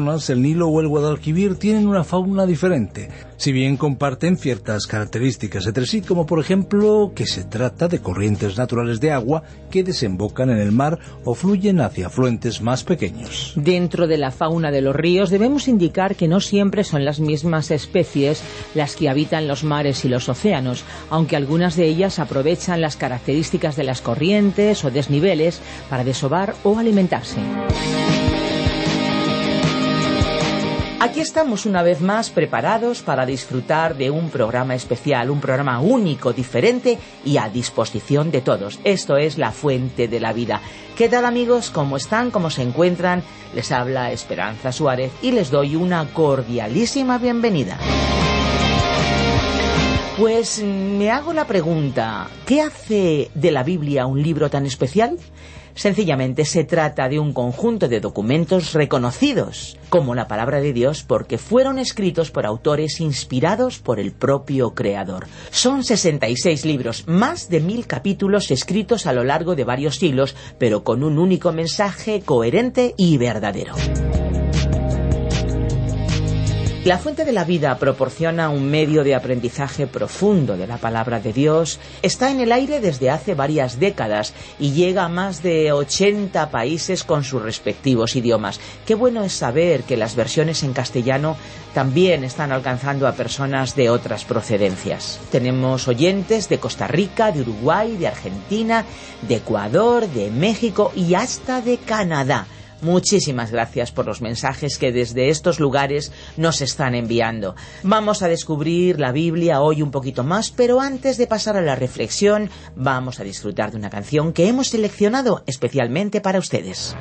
El Nilo o el Guadalquivir tienen una fauna diferente, si bien comparten ciertas características entre sí, como por ejemplo que se trata de corrientes naturales de agua que desembocan en el mar o fluyen hacia afluentes más pequeños. Dentro de la fauna de los ríos debemos indicar que no siempre son las mismas especies las que habitan los mares y los océanos, aunque algunas de ellas aprovechan las características de las corrientes o desniveles para desovar o alimentarse. Aquí estamos una vez más preparados para disfrutar de un programa especial, un programa único, diferente y a disposición de todos. Esto es La Fuente de la Vida. ¿Qué tal amigos? ¿Cómo están? ¿Cómo se encuentran? Les habla Esperanza Suárez y les doy una cordialísima bienvenida. Pues me hago la pregunta, ¿qué hace de la Biblia un libro tan especial? Sencillamente se trata de un conjunto de documentos reconocidos como la palabra de Dios porque fueron escritos por autores inspirados por el propio Creador. Son 66 libros, más de mil capítulos escritos a lo largo de varios siglos, pero con un único mensaje coherente y verdadero. La fuente de la vida proporciona un medio de aprendizaje profundo de la palabra de Dios. Está en el aire desde hace varias décadas y llega a más de 80 países con sus respectivos idiomas. Qué bueno es saber que las versiones en castellano también están alcanzando a personas de otras procedencias. Tenemos oyentes de Costa Rica, de Uruguay, de Argentina, de Ecuador, de México y hasta de Canadá. Muchísimas gracias por los mensajes que desde estos lugares nos están enviando. Vamos a descubrir la Biblia hoy un poquito más, pero antes de pasar a la reflexión, vamos a disfrutar de una canción que hemos seleccionado especialmente para ustedes.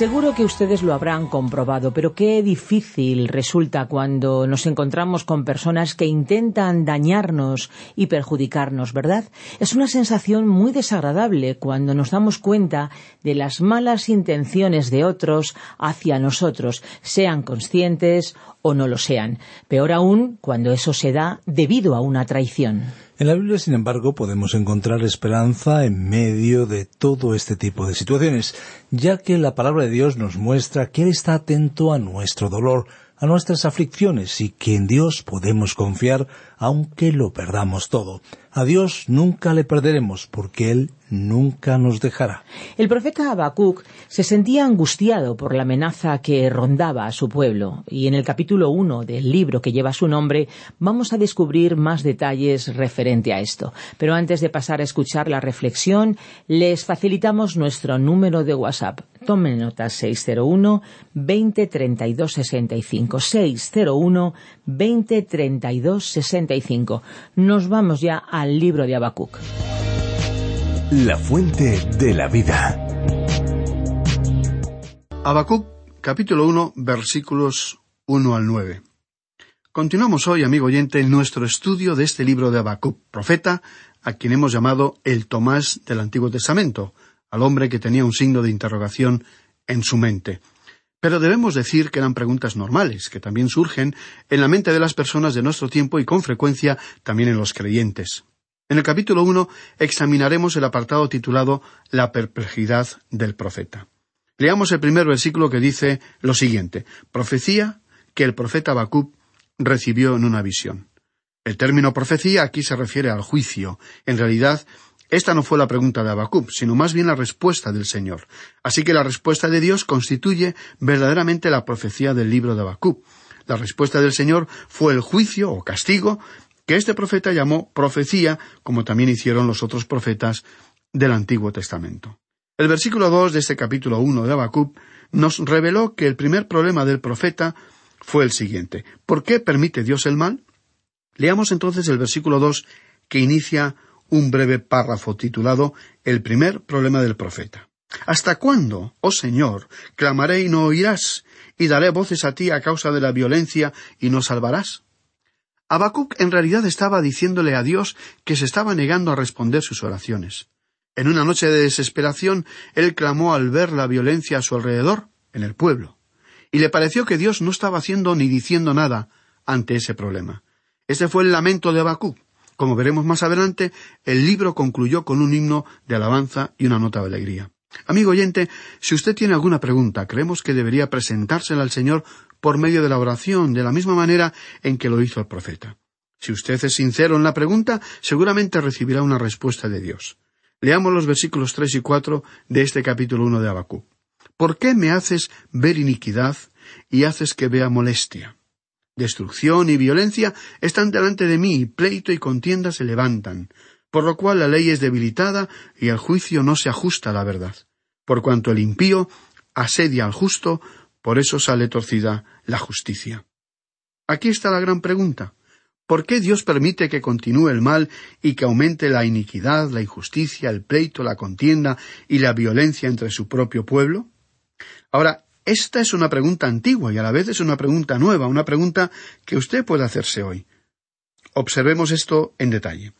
Seguro que ustedes lo habrán comprobado, pero qué difícil resulta cuando nos encontramos con personas que intentan dañarnos y perjudicarnos, ¿verdad? Es una sensación muy desagradable cuando nos damos cuenta de las malas intenciones de otros hacia nosotros, sean conscientes o no lo sean. Peor aún cuando eso se da debido a una traición. En la Biblia, sin embargo, podemos encontrar esperanza en medio de todo este tipo de situaciones, ya que la palabra de Dios nos muestra que Él está atento a nuestro dolor, a nuestras aflicciones y que en Dios podemos confiar aunque lo perdamos todo. A Dios nunca le perderemos porque Él nunca nos dejará. El profeta Habacuc se sentía angustiado por la amenaza que rondaba a su pueblo, y en el capítulo 1 del libro que lleva su nombre vamos a descubrir más detalles referente a esto. Pero antes de pasar a escuchar la reflexión, les facilitamos nuestro número de WhatsApp. Tomen nota 601 20 32 65 601 20 32 65. Nos vamos ya al libro de Habacuc. La fuente de la vida. Habacuc, capítulo 1, versículos 1 al 9. Continuamos hoy, amigo oyente, en nuestro estudio de este libro de Habacuc, profeta, a quien hemos llamado el Tomás del Antiguo Testamento, al hombre que tenía un signo de interrogación en su mente. Pero debemos decir que eran preguntas normales, que también surgen en la mente de las personas de nuestro tiempo y con frecuencia también en los creyentes. En el capítulo 1 examinaremos el apartado titulado La perplejidad del profeta. Leamos el primer versículo que dice lo siguiente: Profecía que el profeta Habacuc recibió en una visión. El término profecía aquí se refiere al juicio. En realidad, esta no fue la pregunta de Habacuc, sino más bien la respuesta del Señor. Así que la respuesta de Dios constituye verdaderamente la profecía del libro de Habacuc. La respuesta del Señor fue el juicio o castigo que este profeta llamó profecía, como también hicieron los otros profetas del Antiguo Testamento. El versículo dos de este capítulo uno de Habacuc nos reveló que el primer problema del profeta fue el siguiente. ¿Por qué permite Dios el mal? Leamos entonces el versículo dos que inicia un breve párrafo titulado El primer problema del profeta. ¿Hasta cuándo, oh Señor, clamaré y no oirás, y daré voces a ti a causa de la violencia y no salvarás? Habacuc en realidad estaba diciéndole a Dios que se estaba negando a responder sus oraciones. En una noche de desesperación, él clamó al ver la violencia a su alrededor, en el pueblo, y le pareció que Dios no estaba haciendo ni diciendo nada ante ese problema. Ese fue el lamento de Habacuc. Como veremos más adelante, el libro concluyó con un himno de alabanza y una nota de alegría. Amigo oyente, si usted tiene alguna pregunta, creemos que debería presentársela al Señor por medio de la oración, de la misma manera en que lo hizo el profeta. Si usted es sincero en la pregunta, seguramente recibirá una respuesta de Dios. Leamos los versículos tres y cuatro de este capítulo uno de Abacú. ¿Por qué me haces ver iniquidad y haces que vea molestia? Destrucción y violencia están delante de mí, y pleito y contienda se levantan, por lo cual la ley es debilitada y el juicio no se ajusta a la verdad. Por cuanto el impío asedia al justo, por eso sale torcida la justicia. Aquí está la gran pregunta. ¿Por qué Dios permite que continúe el mal y que aumente la iniquidad, la injusticia, el pleito, la contienda y la violencia entre su propio pueblo? Ahora, esta es una pregunta antigua y a la vez es una pregunta nueva, una pregunta que usted puede hacerse hoy. Observemos esto en detalle.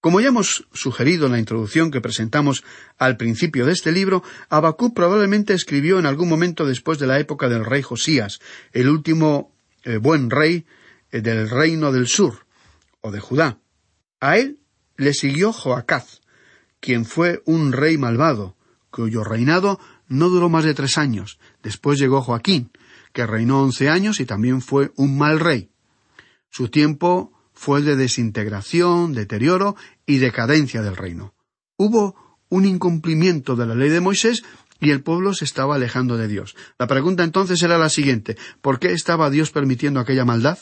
Como ya hemos sugerido en la introducción que presentamos al principio de este libro, Abacú probablemente escribió en algún momento después de la época del rey Josías, el último eh, buen rey eh, del reino del sur, o de Judá. A él le siguió Joacaz, quien fue un rey malvado, cuyo reinado no duró más de tres años. Después llegó Joaquín, que reinó once años y también fue un mal rey. Su tiempo fue de desintegración, deterioro y decadencia del reino. Hubo un incumplimiento de la ley de Moisés y el pueblo se estaba alejando de Dios. La pregunta entonces era la siguiente ¿Por qué estaba Dios permitiendo aquella maldad?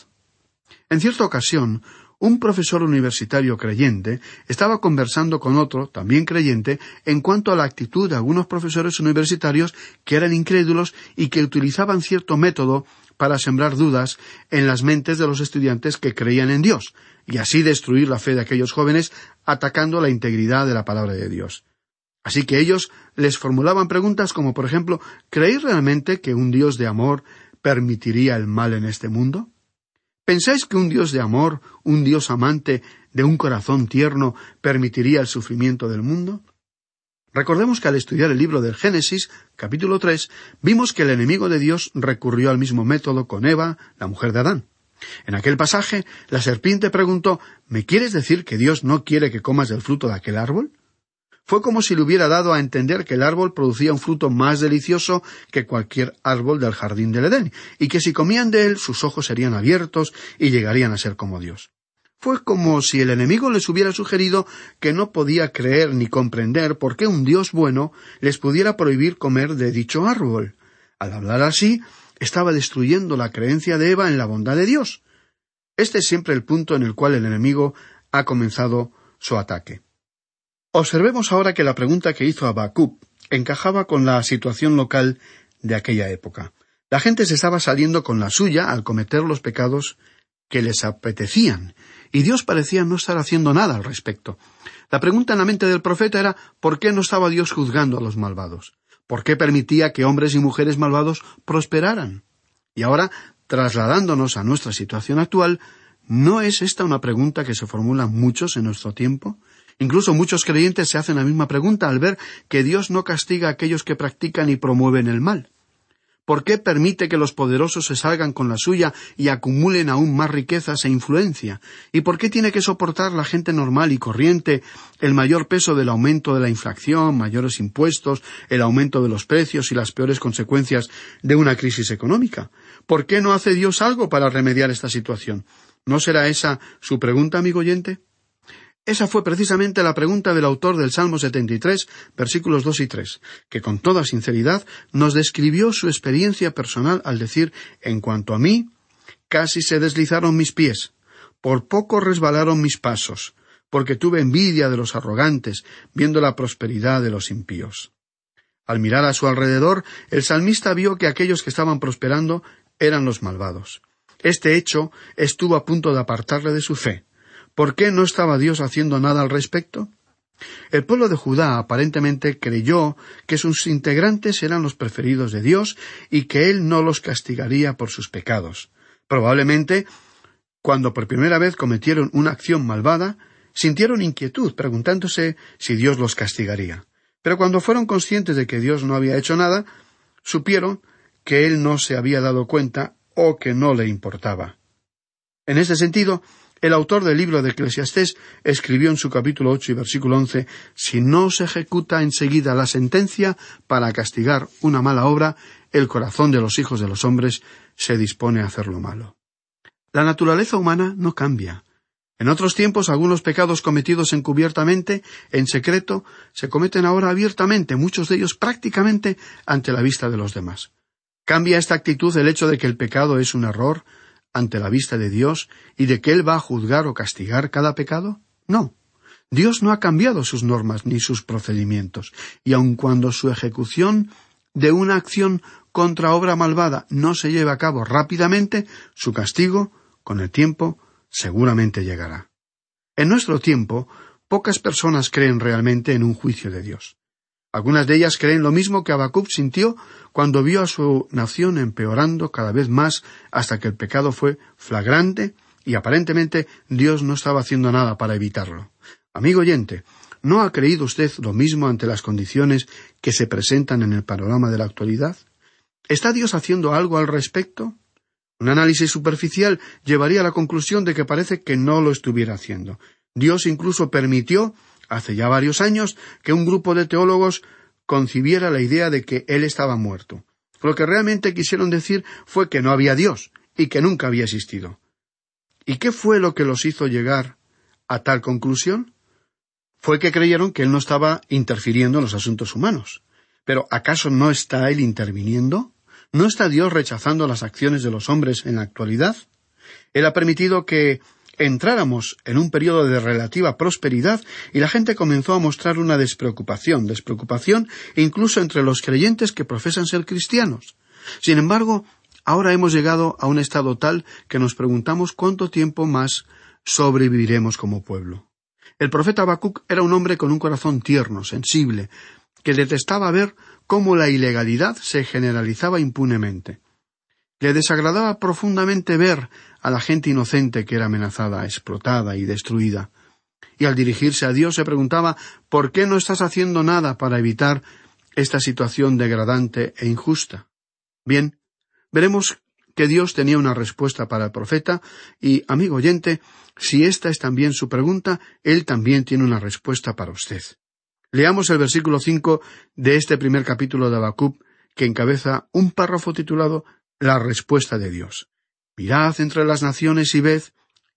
En cierta ocasión, un profesor universitario creyente estaba conversando con otro, también creyente, en cuanto a la actitud de algunos profesores universitarios que eran incrédulos y que utilizaban cierto método para sembrar dudas en las mentes de los estudiantes que creían en Dios, y así destruir la fe de aquellos jóvenes atacando la integridad de la palabra de Dios. Así que ellos les formulaban preguntas como por ejemplo ¿Creéis realmente que un Dios de amor permitiría el mal en este mundo? ¿Pensáis que un Dios de amor, un Dios amante, de un corazón tierno, permitiría el sufrimiento del mundo? Recordemos que al estudiar el libro del Génesis, capítulo tres, vimos que el enemigo de Dios recurrió al mismo método con Eva, la mujer de Adán. En aquel pasaje, la serpiente preguntó ¿Me quieres decir que Dios no quiere que comas del fruto de aquel árbol? Fue como si le hubiera dado a entender que el árbol producía un fruto más delicioso que cualquier árbol del jardín del Edén, y que si comían de él sus ojos serían abiertos y llegarían a ser como Dios. Fue como si el enemigo les hubiera sugerido que no podía creer ni comprender por qué un Dios bueno les pudiera prohibir comer de dicho árbol. Al hablar así, estaba destruyendo la creencia de Eva en la bondad de Dios. Este es siempre el punto en el cual el enemigo ha comenzado su ataque. Observemos ahora que la pregunta que hizo Habacuc encajaba con la situación local de aquella época. La gente se estaba saliendo con la suya al cometer los pecados que les apetecían, y Dios parecía no estar haciendo nada al respecto. La pregunta en la mente del profeta era ¿por qué no estaba Dios juzgando a los malvados? ¿Por qué permitía que hombres y mujeres malvados prosperaran? Y ahora, trasladándonos a nuestra situación actual, ¿no es esta una pregunta que se formulan muchos en nuestro tiempo? Incluso muchos creyentes se hacen la misma pregunta al ver que Dios no castiga a aquellos que practican y promueven el mal. ¿Por qué permite que los poderosos se salgan con la suya y acumulen aún más riquezas e influencia? ¿Y por qué tiene que soportar la gente normal y corriente el mayor peso del aumento de la inflación, mayores impuestos, el aumento de los precios y las peores consecuencias de una crisis económica? ¿Por qué no hace Dios algo para remediar esta situación? ¿No será esa su pregunta, amigo oyente? Esa fue precisamente la pregunta del autor del Salmo 73, versículos 2 y 3, que con toda sinceridad nos describió su experiencia personal al decir, en cuanto a mí, casi se deslizaron mis pies, por poco resbalaron mis pasos, porque tuve envidia de los arrogantes, viendo la prosperidad de los impíos. Al mirar a su alrededor, el salmista vio que aquellos que estaban prosperando eran los malvados. Este hecho estuvo a punto de apartarle de su fe. ¿Por qué no estaba Dios haciendo nada al respecto? El pueblo de Judá aparentemente creyó que sus integrantes eran los preferidos de Dios y que Él no los castigaría por sus pecados. Probablemente, cuando por primera vez cometieron una acción malvada, sintieron inquietud, preguntándose si Dios los castigaría. Pero cuando fueron conscientes de que Dios no había hecho nada, supieron que Él no se había dado cuenta o que no le importaba. En este sentido, el autor del libro de Eclesiastés escribió en su capítulo ocho y versículo once Si no se ejecuta enseguida la sentencia para castigar una mala obra, el corazón de los hijos de los hombres se dispone a hacer lo malo. La naturaleza humana no cambia. En otros tiempos algunos pecados cometidos encubiertamente, en secreto, se cometen ahora abiertamente, muchos de ellos prácticamente ante la vista de los demás. ¿Cambia esta actitud el hecho de que el pecado es un error, ante la vista de Dios y de que Él va a juzgar o castigar cada pecado? No. Dios no ha cambiado sus normas ni sus procedimientos, y aun cuando su ejecución de una acción contra obra malvada no se lleve a cabo rápidamente, su castigo, con el tiempo, seguramente llegará. En nuestro tiempo, pocas personas creen realmente en un juicio de Dios. Algunas de ellas creen lo mismo que Habacuc sintió cuando vio a su nación empeorando cada vez más hasta que el pecado fue flagrante y aparentemente Dios no estaba haciendo nada para evitarlo. Amigo oyente, ¿no ha creído usted lo mismo ante las condiciones que se presentan en el panorama de la actualidad? ¿Está Dios haciendo algo al respecto? Un análisis superficial llevaría a la conclusión de que parece que no lo estuviera haciendo. Dios incluso permitió hace ya varios años que un grupo de teólogos concibiera la idea de que él estaba muerto. Lo que realmente quisieron decir fue que no había Dios y que nunca había existido. ¿Y qué fue lo que los hizo llegar a tal conclusión? Fue que creyeron que él no estaba interfiriendo en los asuntos humanos. Pero ¿acaso no está él interviniendo? ¿No está Dios rechazando las acciones de los hombres en la actualidad? Él ha permitido que entráramos en un periodo de relativa prosperidad y la gente comenzó a mostrar una despreocupación, despreocupación incluso entre los creyentes que profesan ser cristianos. Sin embargo, ahora hemos llegado a un estado tal que nos preguntamos cuánto tiempo más sobreviviremos como pueblo. El profeta Habacuc era un hombre con un corazón tierno, sensible, que detestaba ver cómo la ilegalidad se generalizaba impunemente. Le desagradaba profundamente ver a la gente inocente que era amenazada, explotada y destruida. Y al dirigirse a Dios se preguntaba ¿por qué no estás haciendo nada para evitar esta situación degradante e injusta? Bien, veremos que Dios tenía una respuesta para el profeta y, amigo oyente, si esta es también su pregunta, Él también tiene una respuesta para usted. Leamos el versículo cinco de este primer capítulo de Habacuc, que encabeza un párrafo titulado La respuesta de Dios. Mirad entre las naciones y ved,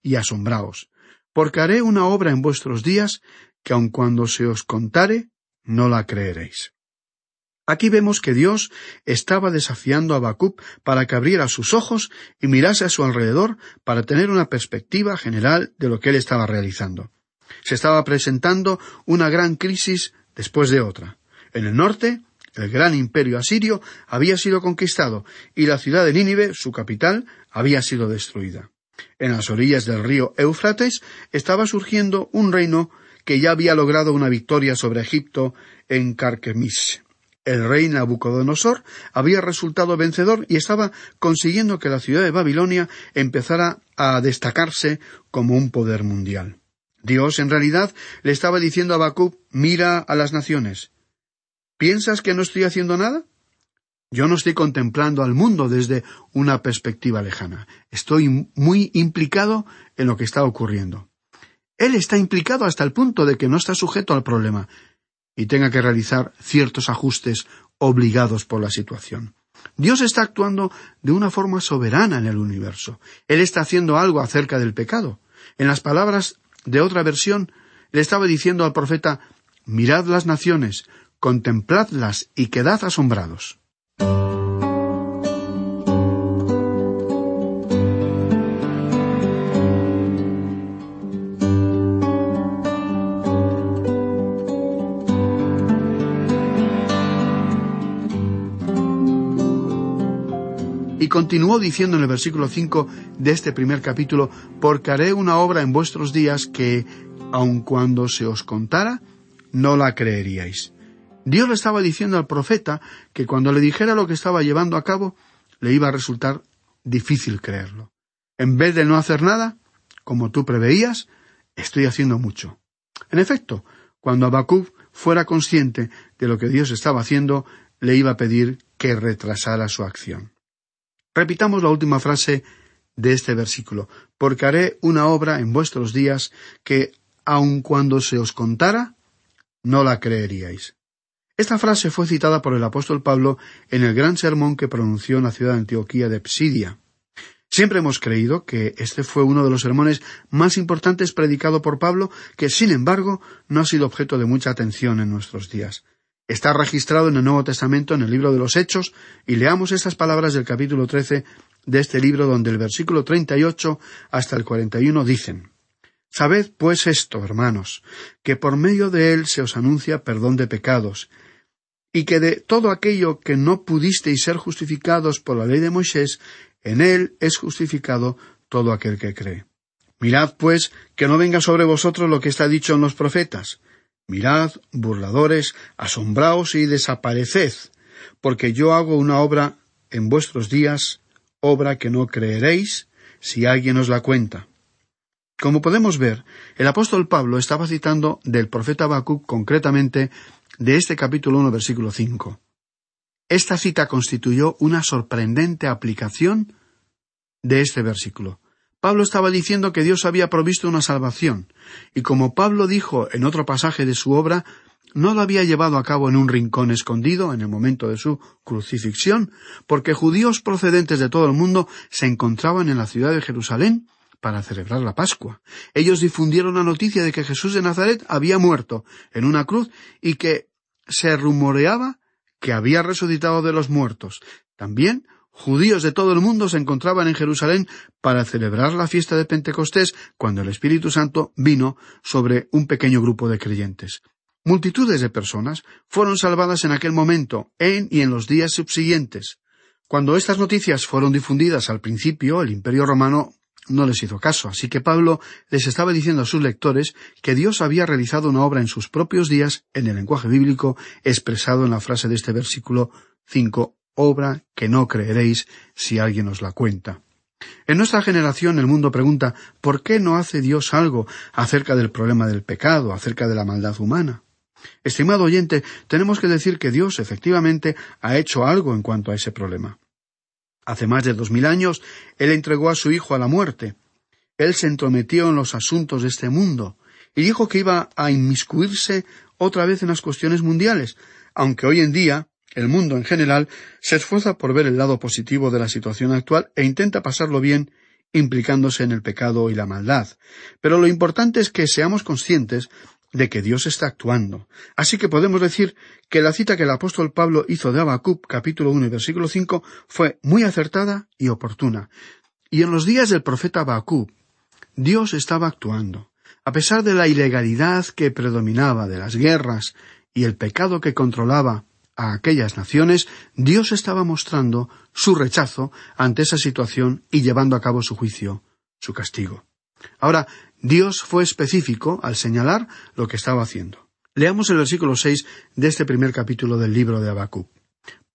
y asombraos, porque haré una obra en vuestros días que aun cuando se os contare, no la creeréis. Aquí vemos que Dios estaba desafiando a Habacuc para que abriera sus ojos y mirase a su alrededor para tener una perspectiva general de lo que él estaba realizando. Se estaba presentando una gran crisis después de otra. En el norte, el gran imperio asirio había sido conquistado y la ciudad de Nínive, su capital, había sido destruida. En las orillas del río Éufrates estaba surgiendo un reino que ya había logrado una victoria sobre Egipto en Carquemis. El rey Nabucodonosor había resultado vencedor y estaba consiguiendo que la ciudad de Babilonia empezara a destacarse como un poder mundial. Dios, en realidad, le estaba diciendo a Habacuc mira a las naciones. ¿Piensas que no estoy haciendo nada? Yo no estoy contemplando al mundo desde una perspectiva lejana. Estoy muy implicado en lo que está ocurriendo. Él está implicado hasta el punto de que no está sujeto al problema, y tenga que realizar ciertos ajustes obligados por la situación. Dios está actuando de una forma soberana en el universo. Él está haciendo algo acerca del pecado. En las palabras de otra versión, le estaba diciendo al profeta Mirad las naciones, contempladlas y quedad asombrados. continuó diciendo en el versículo cinco de este primer capítulo, porque haré una obra en vuestros días que, aun cuando se os contara, no la creeríais. Dios le estaba diciendo al profeta que cuando le dijera lo que estaba llevando a cabo, le iba a resultar difícil creerlo. En vez de no hacer nada, como tú preveías, estoy haciendo mucho. En efecto, cuando Habacuc fuera consciente de lo que Dios estaba haciendo, le iba a pedir que retrasara su acción. Repitamos la última frase de este versículo, porque haré una obra en vuestros días que, aun cuando se os contara, no la creeríais. Esta frase fue citada por el apóstol Pablo en el gran sermón que pronunció en la ciudad de Antioquía de Psidia. Siempre hemos creído que este fue uno de los sermones más importantes predicado por Pablo, que sin embargo no ha sido objeto de mucha atención en nuestros días. Está registrado en el Nuevo Testamento en el libro de los Hechos, y leamos estas palabras del capítulo trece de este libro, donde el versículo treinta y ocho hasta el cuarenta y uno dicen Sabed pues esto, hermanos, que por medio de él se os anuncia perdón de pecados, y que de todo aquello que no pudisteis ser justificados por la ley de Moisés, en él es justificado todo aquel que cree. Mirad, pues, que no venga sobre vosotros lo que está dicho en los profetas. Mirad, burladores, asombraos y desapareced, porque yo hago una obra en vuestros días, obra que no creeréis si alguien os la cuenta. Como podemos ver, el apóstol Pablo estaba citando del profeta Habacuc concretamente de este capítulo 1 versículo 5. Esta cita constituyó una sorprendente aplicación de este versículo. Pablo estaba diciendo que Dios había provisto una salvación, y como Pablo dijo en otro pasaje de su obra, no lo había llevado a cabo en un rincón escondido en el momento de su crucifixión, porque judíos procedentes de todo el mundo se encontraban en la ciudad de Jerusalén para celebrar la Pascua. Ellos difundieron la noticia de que Jesús de Nazaret había muerto en una cruz y que se rumoreaba que había resucitado de los muertos. También judíos de todo el mundo se encontraban en Jerusalén para celebrar la fiesta de Pentecostés cuando el Espíritu Santo vino sobre un pequeño grupo de creyentes. Multitudes de personas fueron salvadas en aquel momento, en y en los días subsiguientes. Cuando estas noticias fueron difundidas al principio, el Imperio romano no les hizo caso, así que Pablo les estaba diciendo a sus lectores que Dios había realizado una obra en sus propios días en el lenguaje bíblico expresado en la frase de este versículo cinco obra que no creeréis si alguien os la cuenta. En nuestra generación el mundo pregunta ¿por qué no hace Dios algo acerca del problema del pecado, acerca de la maldad humana? Estimado oyente, tenemos que decir que Dios efectivamente ha hecho algo en cuanto a ese problema. Hace más de dos mil años Él entregó a su Hijo a la muerte. Él se entrometió en los asuntos de este mundo y dijo que iba a inmiscuirse otra vez en las cuestiones mundiales, aunque hoy en día el mundo en general se esfuerza por ver el lado positivo de la situación actual e intenta pasarlo bien implicándose en el pecado y la maldad. Pero lo importante es que seamos conscientes de que Dios está actuando. Así que podemos decir que la cita que el apóstol Pablo hizo de Habacuc capítulo 1 y versículo 5 fue muy acertada y oportuna. Y en los días del profeta Habacuc, Dios estaba actuando. A pesar de la ilegalidad que predominaba, de las guerras y el pecado que controlaba a aquellas naciones, Dios estaba mostrando su rechazo ante esa situación y llevando a cabo su juicio, su castigo. Ahora, Dios fue específico al señalar lo que estaba haciendo. Leamos el versículo seis de este primer capítulo del libro de Habacuc.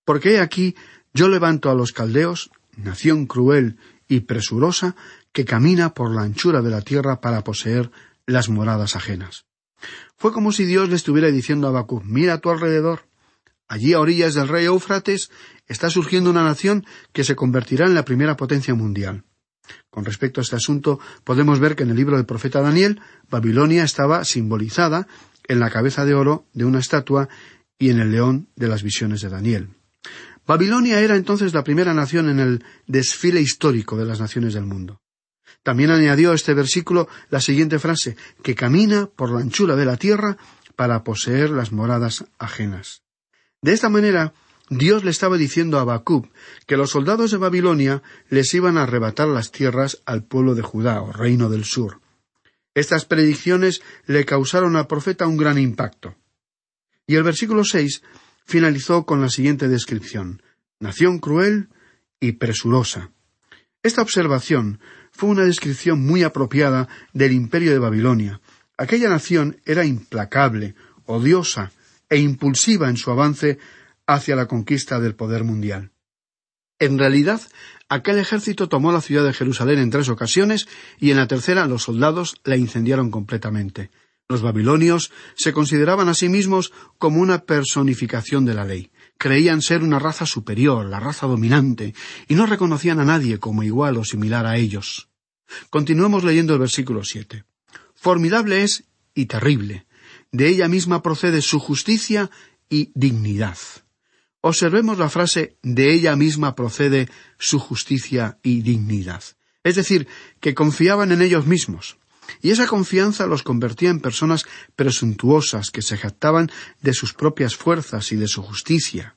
Porque aquí yo levanto a los caldeos, nación cruel y presurosa, que camina por la anchura de la tierra para poseer las moradas ajenas. Fue como si Dios le estuviera diciendo a Habacuc, mira a tu alrededor, Allí a orillas del rey Éufrates está surgiendo una nación que se convertirá en la primera potencia mundial. Con respecto a este asunto, podemos ver que en el libro del profeta Daniel, Babilonia estaba simbolizada en la cabeza de oro de una estatua y en el león de las visiones de Daniel. Babilonia era entonces la primera nación en el desfile histórico de las naciones del mundo. También añadió este versículo la siguiente frase, que camina por la anchura de la tierra para poseer las moradas ajenas. De esta manera, Dios le estaba diciendo a Habacuc que los soldados de Babilonia les iban a arrebatar las tierras al pueblo de Judá o reino del sur. Estas predicciones le causaron al profeta un gran impacto. Y el versículo seis finalizó con la siguiente descripción Nación cruel y presurosa. Esta observación fue una descripción muy apropiada del imperio de Babilonia. Aquella nación era implacable, odiosa, e impulsiva en su avance hacia la conquista del poder mundial. En realidad, aquel ejército tomó la ciudad de Jerusalén en tres ocasiones y en la tercera los soldados la incendiaron completamente. Los babilonios se consideraban a sí mismos como una personificación de la ley. Creían ser una raza superior, la raza dominante, y no reconocían a nadie como igual o similar a ellos. Continuemos leyendo el versículo siete. Formidable es y terrible, de ella misma procede su justicia y dignidad. Observemos la frase de ella misma procede su justicia y dignidad. Es decir, que confiaban en ellos mismos. Y esa confianza los convertía en personas presuntuosas que se jactaban de sus propias fuerzas y de su justicia.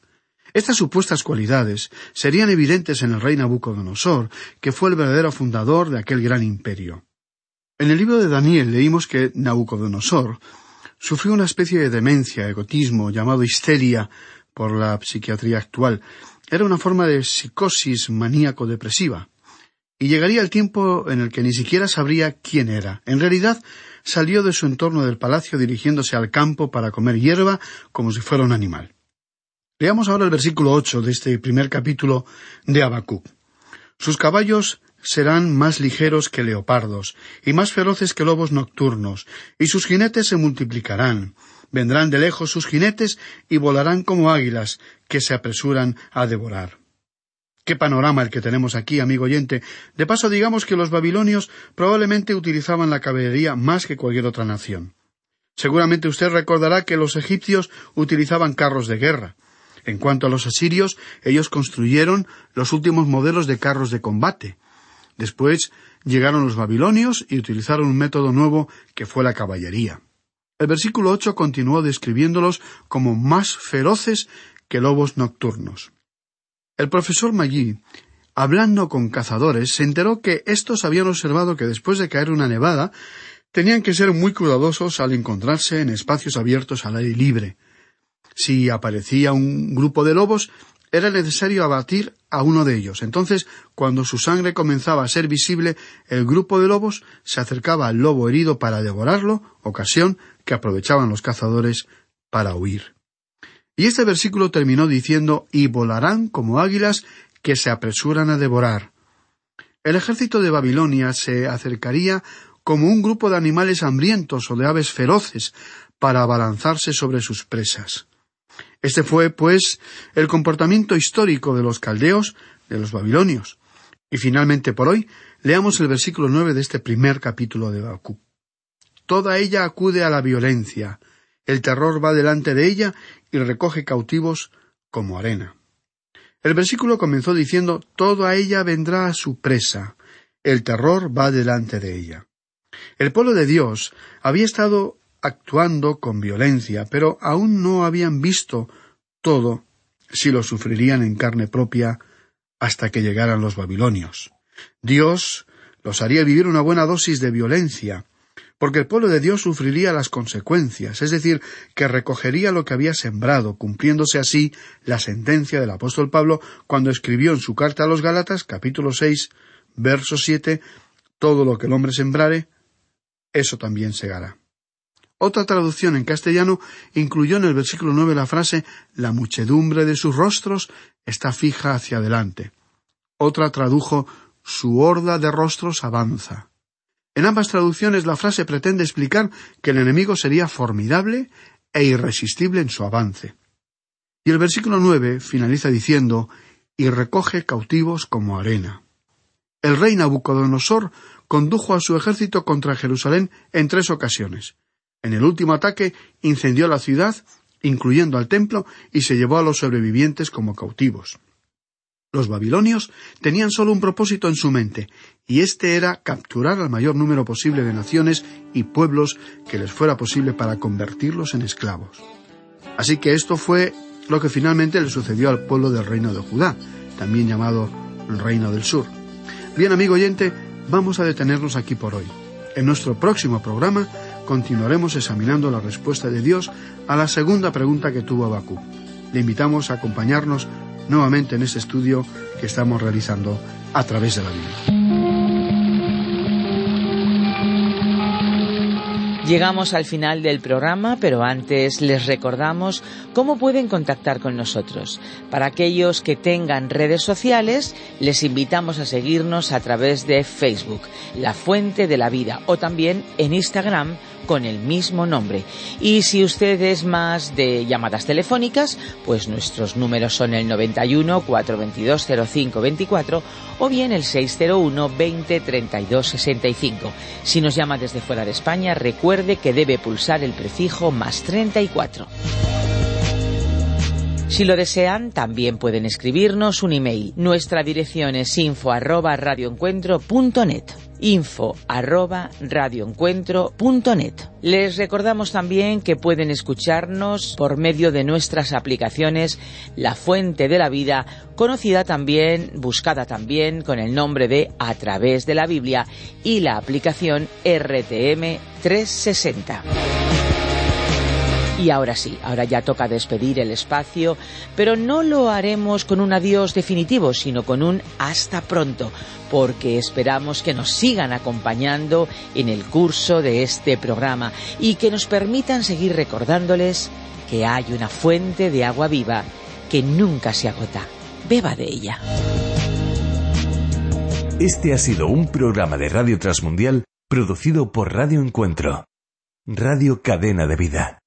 Estas supuestas cualidades serían evidentes en el rey Nabucodonosor, que fue el verdadero fundador de aquel gran imperio. En el libro de Daniel leímos que Nabucodonosor sufrió una especie de demencia, egotismo, llamado histeria por la psiquiatría actual. Era una forma de psicosis maníaco-depresiva. Y llegaría el tiempo en el que ni siquiera sabría quién era. En realidad, salió de su entorno del palacio dirigiéndose al campo para comer hierba como si fuera un animal. Leamos ahora el versículo ocho de este primer capítulo de Habacuc. Sus caballos serán más ligeros que leopardos, y más feroces que lobos nocturnos, y sus jinetes se multiplicarán. Vendrán de lejos sus jinetes y volarán como águilas que se apresuran a devorar. Qué panorama el que tenemos aquí, amigo oyente. De paso, digamos que los babilonios probablemente utilizaban la caballería más que cualquier otra nación. Seguramente usted recordará que los egipcios utilizaban carros de guerra. En cuanto a los asirios, ellos construyeron los últimos modelos de carros de combate. Después llegaron los babilonios y utilizaron un método nuevo que fue la caballería. El versículo ocho continuó describiéndolos como más feroces que lobos nocturnos. El profesor Maggi, hablando con cazadores, se enteró que estos habían observado que después de caer una nevada, tenían que ser muy cuidadosos al encontrarse en espacios abiertos al aire libre. Si aparecía un grupo de lobos, era necesario abatir a uno de ellos. Entonces, cuando su sangre comenzaba a ser visible, el grupo de lobos se acercaba al lobo herido para devorarlo, ocasión que aprovechaban los cazadores para huir. Y este versículo terminó diciendo y volarán como águilas que se apresuran a devorar. El ejército de Babilonia se acercaría como un grupo de animales hambrientos o de aves feroces para abalanzarse sobre sus presas. Este fue, pues, el comportamiento histórico de los caldeos, de los babilonios. Y finalmente por hoy, leamos el versículo nueve de este primer capítulo de Bakú. Toda ella acude a la violencia, el terror va delante de ella y recoge cautivos como arena. El versículo comenzó diciendo Toda ella vendrá a su presa, el terror va delante de ella. El pueblo de Dios había estado actuando con violencia, pero aún no habían visto todo si lo sufrirían en carne propia hasta que llegaran los babilonios. Dios los haría vivir una buena dosis de violencia, porque el pueblo de Dios sufriría las consecuencias, es decir, que recogería lo que había sembrado, cumpliéndose así la sentencia del apóstol Pablo cuando escribió en su carta a los Gálatas, capítulo seis, verso siete, todo lo que el hombre sembrare, eso también segará. Otra traducción en castellano incluyó en el versículo nueve la frase La muchedumbre de sus rostros está fija hacia adelante. Otra tradujo Su horda de rostros avanza. En ambas traducciones la frase pretende explicar que el enemigo sería formidable e irresistible en su avance. Y el versículo nueve finaliza diciendo y recoge cautivos como arena. El rey Nabucodonosor condujo a su ejército contra Jerusalén en tres ocasiones. En el último ataque incendió la ciudad, incluyendo al templo, y se llevó a los sobrevivientes como cautivos. Los babilonios tenían solo un propósito en su mente, y este era capturar al mayor número posible de naciones y pueblos que les fuera posible para convertirlos en esclavos. Así que esto fue lo que finalmente le sucedió al pueblo del reino de Judá, también llamado reino del sur. Bien, amigo oyente, vamos a detenernos aquí por hoy. En nuestro próximo programa continuaremos examinando la respuesta de Dios a la segunda pregunta que tuvo Abacú. Le invitamos a acompañarnos nuevamente en este estudio que estamos realizando a través de la Biblia. Llegamos al final del programa, pero antes les recordamos cómo pueden contactar con nosotros. Para aquellos que tengan redes sociales, les invitamos a seguirnos a través de Facebook, La Fuente de la Vida, o también en Instagram, con el mismo nombre. Y si usted es más de llamadas telefónicas, pues nuestros números son el 91 422 0524 o bien el 601 20 32 65. Si nos llama desde fuera de España, recuerde que debe pulsar el prefijo más 34. Si lo desean, también pueden escribirnos un email. Nuestra dirección es info arroba. Les recordamos también que pueden escucharnos por medio de nuestras aplicaciones La Fuente de la Vida, conocida también, buscada también con el nombre de A través de la Biblia y la aplicación RTM 360. Y ahora sí, ahora ya toca despedir el espacio, pero no lo haremos con un adiós definitivo, sino con un hasta pronto, porque esperamos que nos sigan acompañando en el curso de este programa y que nos permitan seguir recordándoles que hay una fuente de agua viva que nunca se agota. Beba de ella. Este ha sido un programa de Radio Transmundial producido por Radio Encuentro, Radio Cadena de Vida.